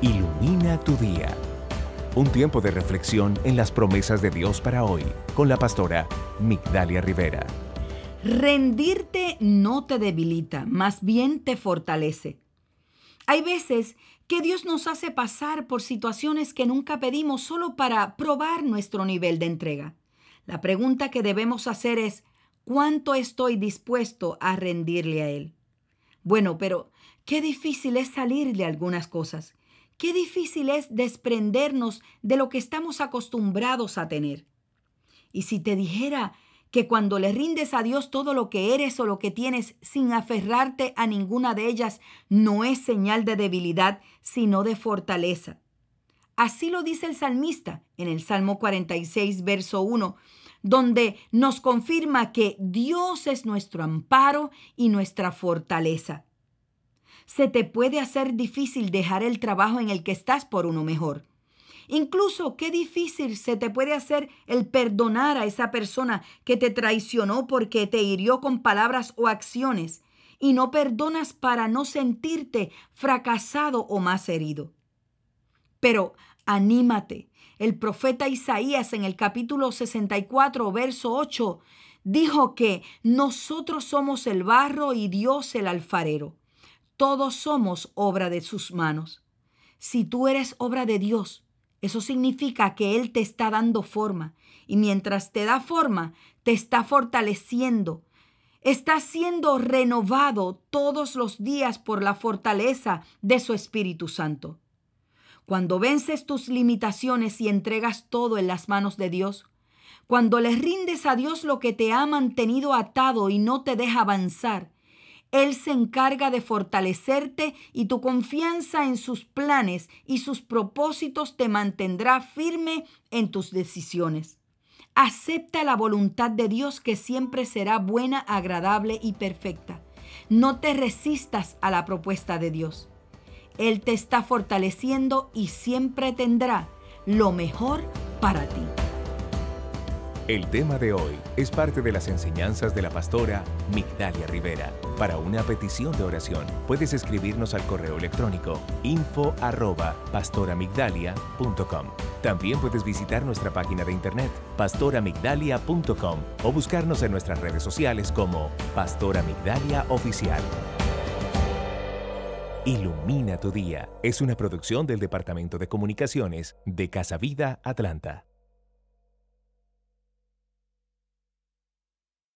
Ilumina tu día. Un tiempo de reflexión en las promesas de Dios para hoy con la pastora Migdalia Rivera. Rendirte no te debilita, más bien te fortalece. Hay veces que Dios nos hace pasar por situaciones que nunca pedimos solo para probar nuestro nivel de entrega. La pregunta que debemos hacer es, ¿cuánto estoy dispuesto a rendirle a Él? Bueno, pero qué difícil es salir de algunas cosas. Qué difícil es desprendernos de lo que estamos acostumbrados a tener. Y si te dijera que cuando le rindes a Dios todo lo que eres o lo que tienes sin aferrarte a ninguna de ellas, no es señal de debilidad, sino de fortaleza. Así lo dice el salmista en el Salmo 46, verso 1, donde nos confirma que Dios es nuestro amparo y nuestra fortaleza se te puede hacer difícil dejar el trabajo en el que estás por uno mejor. Incluso qué difícil se te puede hacer el perdonar a esa persona que te traicionó porque te hirió con palabras o acciones y no perdonas para no sentirte fracasado o más herido. Pero anímate. El profeta Isaías en el capítulo 64, verso 8, dijo que nosotros somos el barro y Dios el alfarero. Todos somos obra de sus manos. Si tú eres obra de Dios, eso significa que Él te está dando forma y mientras te da forma, te está fortaleciendo. Está siendo renovado todos los días por la fortaleza de su Espíritu Santo. Cuando vences tus limitaciones y entregas todo en las manos de Dios, cuando le rindes a Dios lo que te ha mantenido atado y no te deja avanzar, él se encarga de fortalecerte y tu confianza en sus planes y sus propósitos te mantendrá firme en tus decisiones. Acepta la voluntad de Dios que siempre será buena, agradable y perfecta. No te resistas a la propuesta de Dios. Él te está fortaleciendo y siempre tendrá lo mejor para ti. El tema de hoy es parte de las enseñanzas de la pastora Migdalia Rivera. Para una petición de oración, puedes escribirnos al correo electrónico info arroba pastoramigdalia.com. También puedes visitar nuestra página de internet pastoramigdalia.com o buscarnos en nuestras redes sociales como Pastora Migdalia Oficial. Ilumina tu día es una producción del Departamento de Comunicaciones de Casa Vida Atlanta.